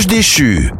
ange déchu.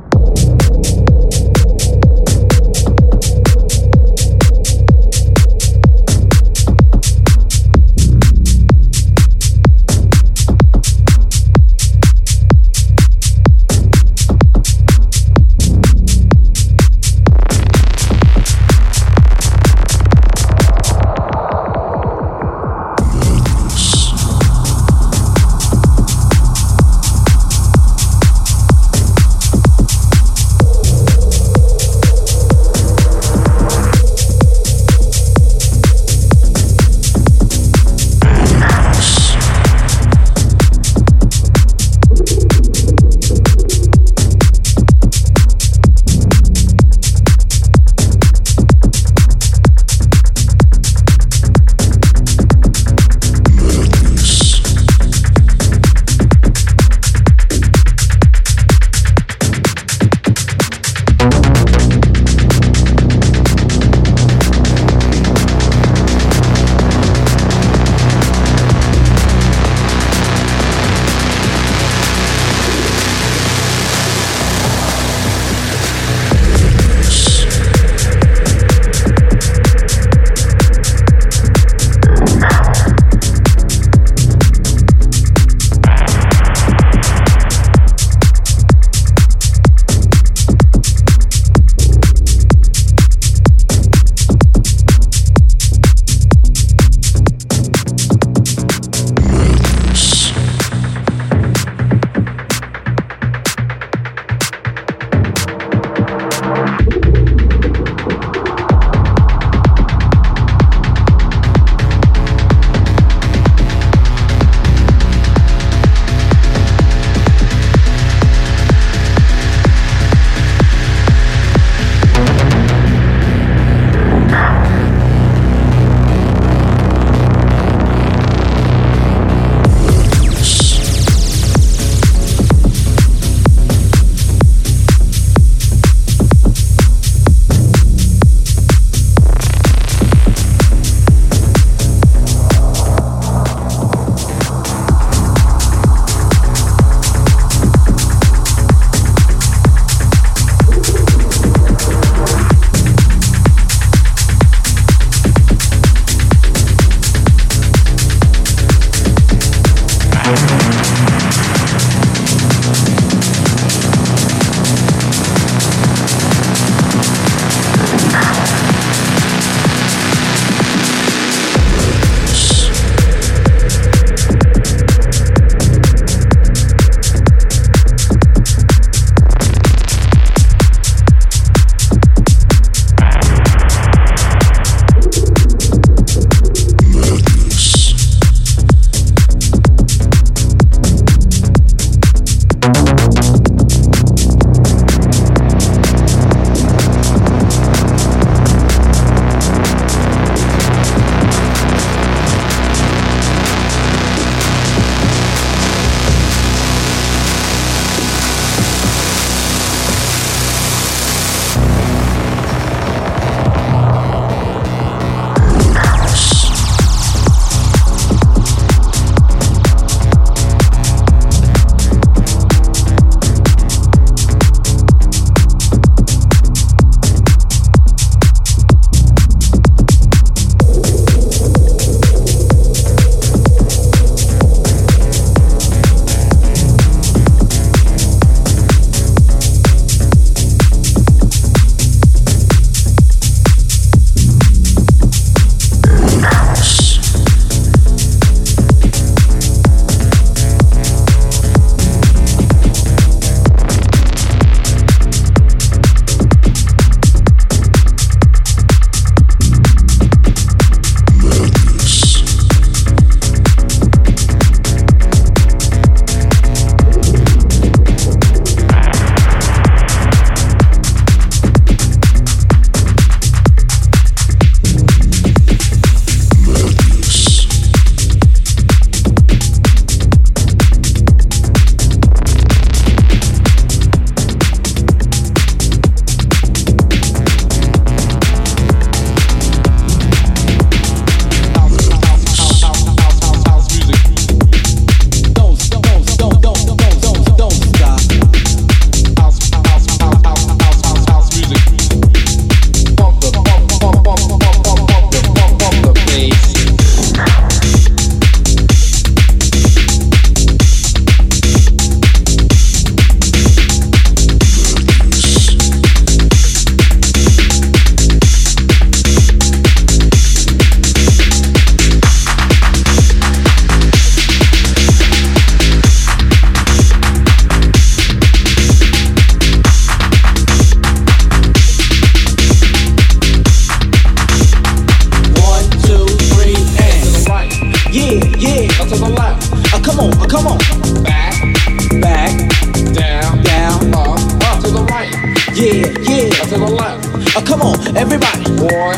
Yeah, yeah. To the left. Uh, come on, everybody. One,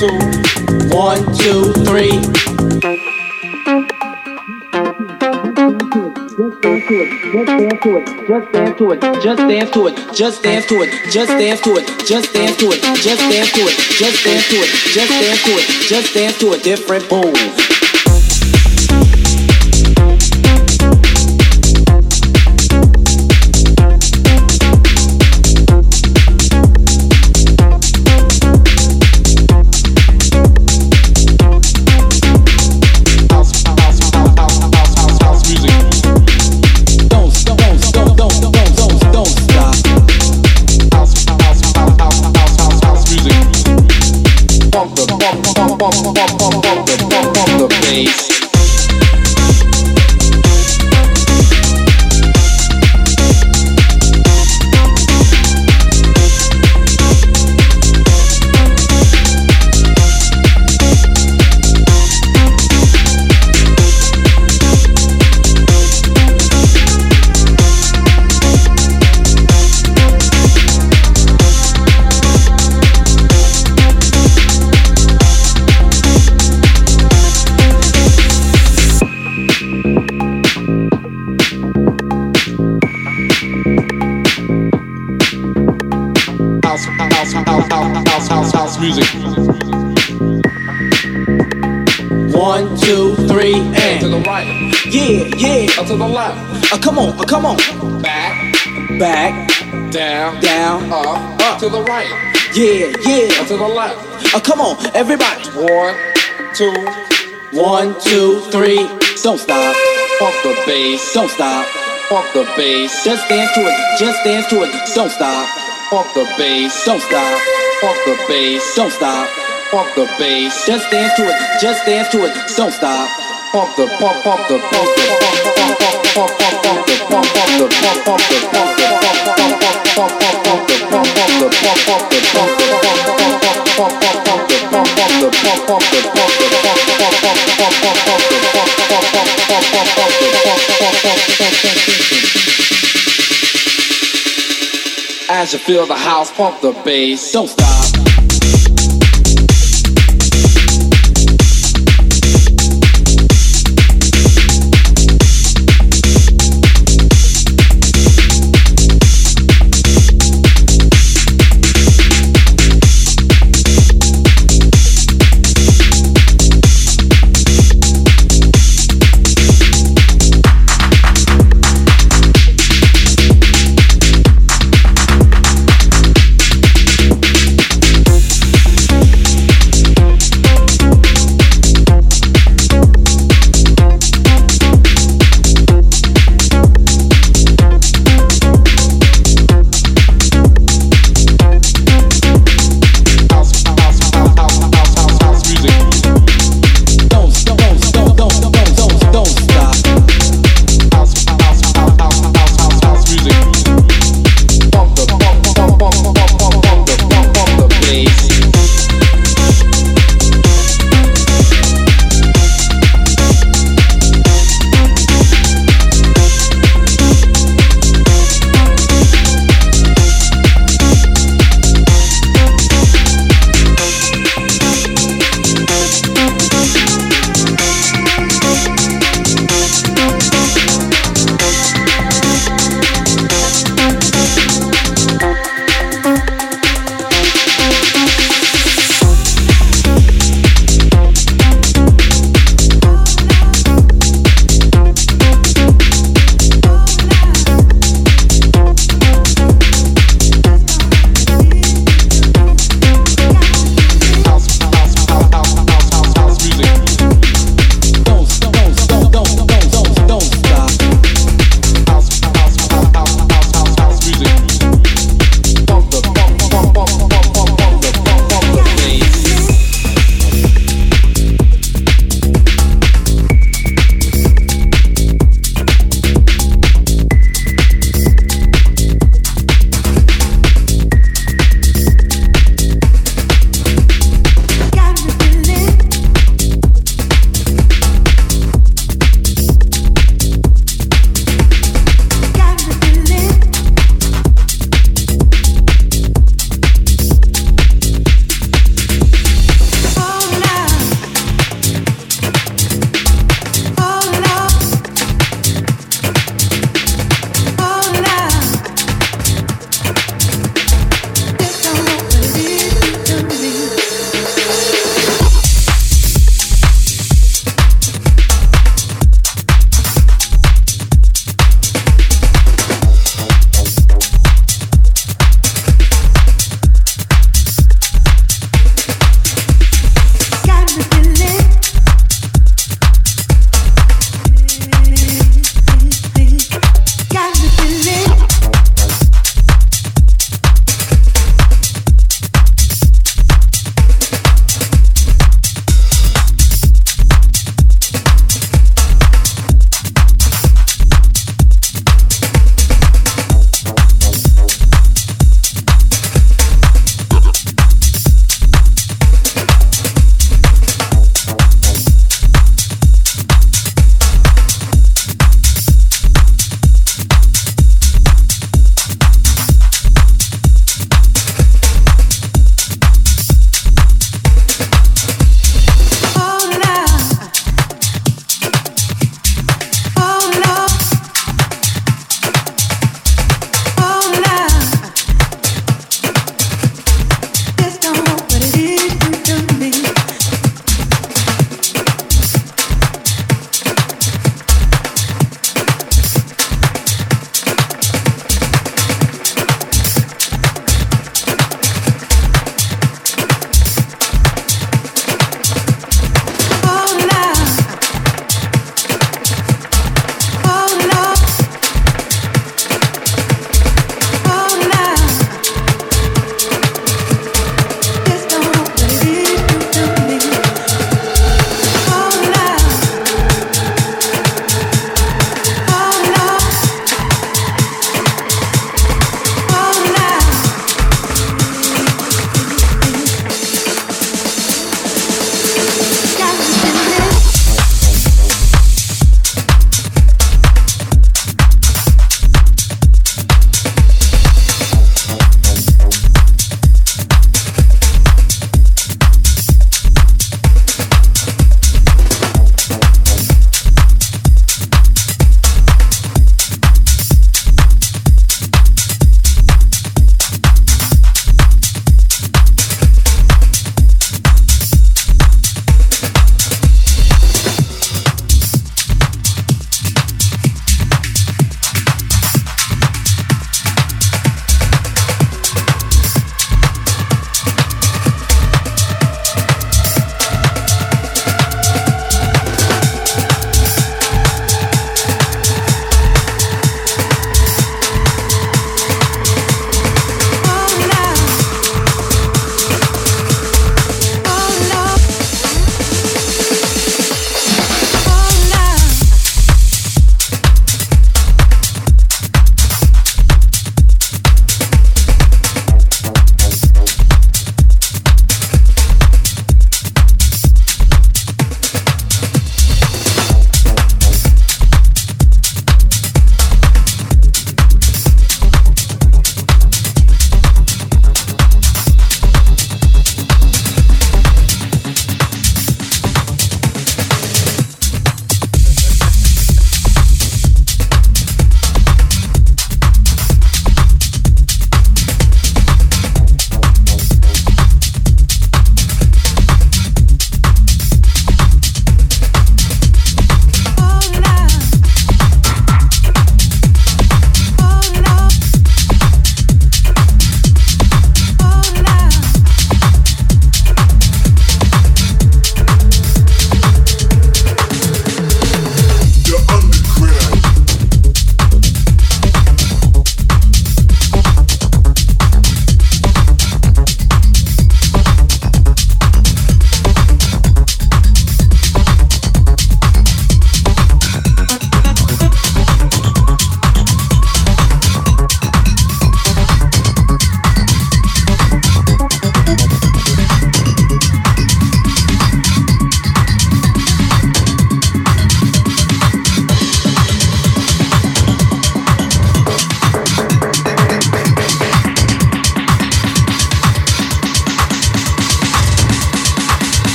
two, One, two, three. Just dance to it, just dance to it, just dance to it, just dance to it, just dance to it, just dance to it, just dance to it, just dance to it, just dance to a different move. oh down, down, up, up to the right. Yeah, yeah. Uh, to the left. Uh, come on, everybody. One, two, one, two, three. Don't stop. Pump the bass. Don't stop. Pump the bass. Just dance to it. Just dance to it. Don't stop. Pump the bass. Don't stop. Pump the bass. Don't stop. Pump the bass. Just dance to it. Just dance to it. Don't stop. Pump the pump pump the pump the pump the pump the pump the pump the pump pump pump pump pump the pump pump the pump pump the pump the pump pump pump pump the pump as you feel the house, pump the bass. Don't stop.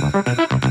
ハハハハ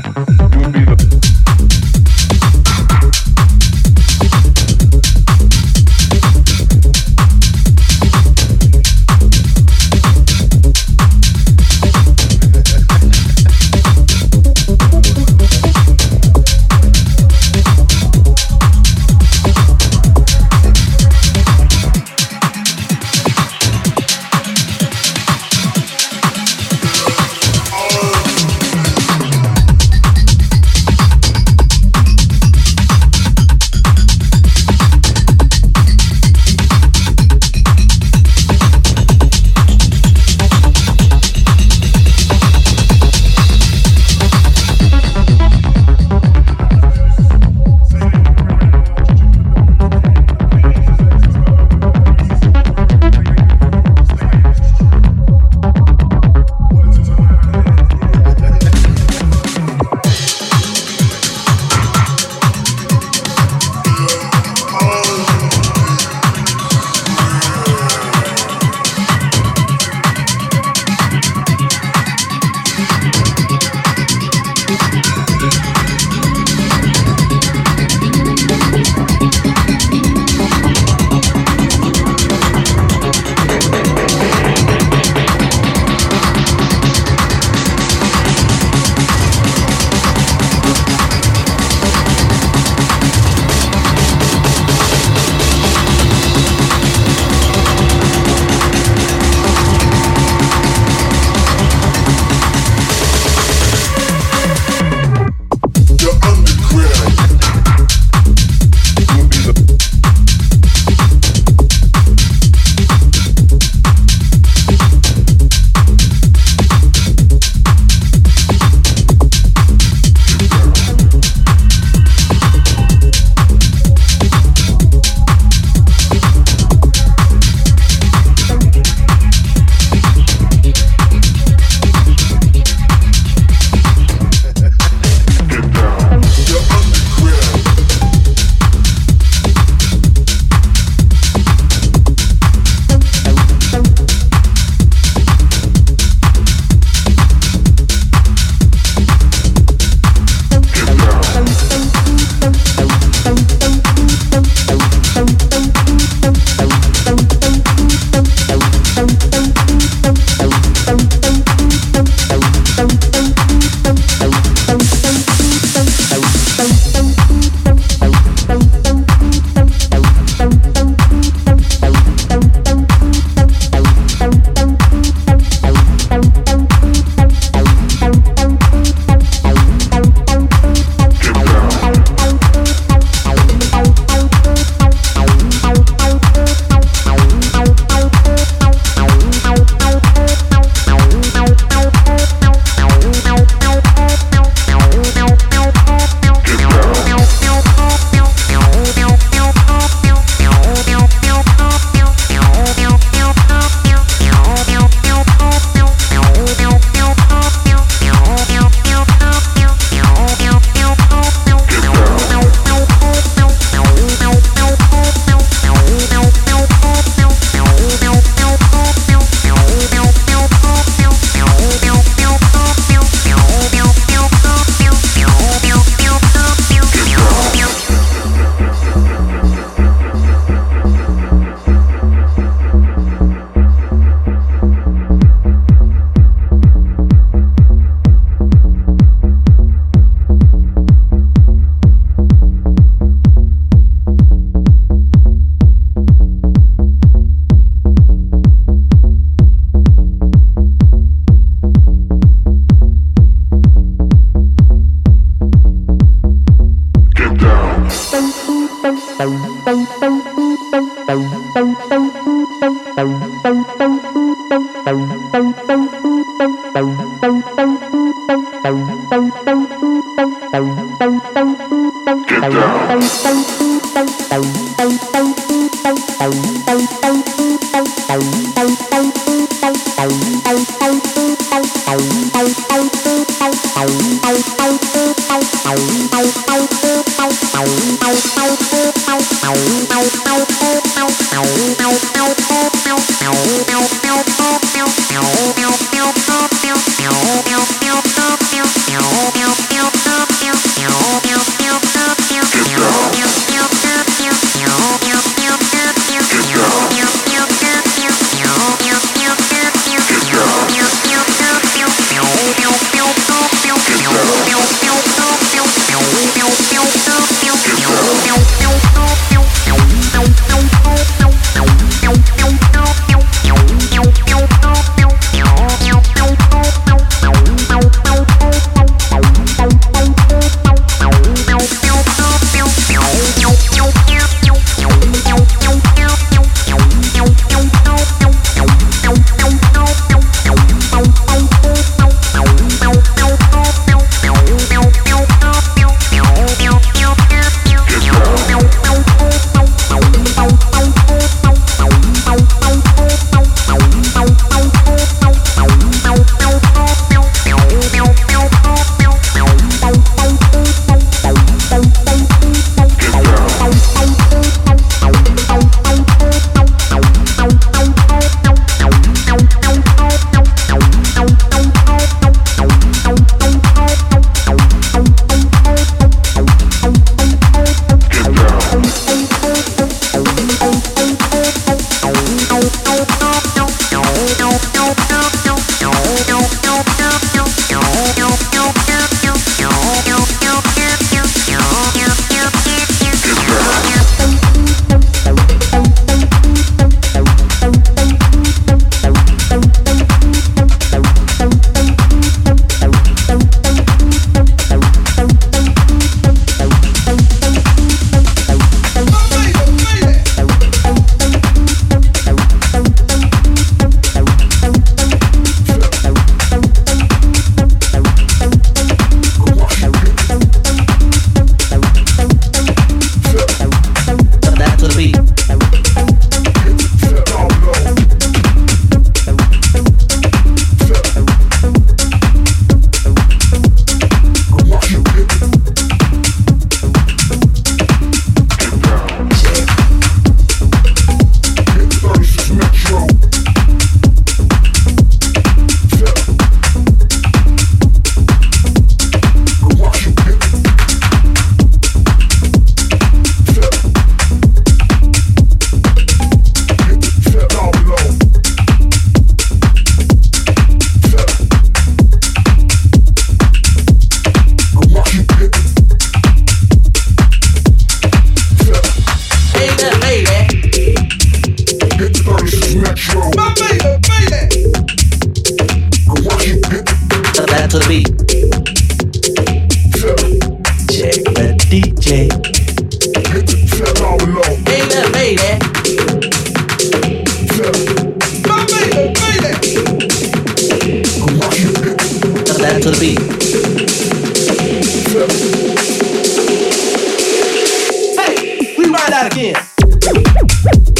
galera aqui.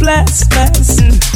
Bless, bless.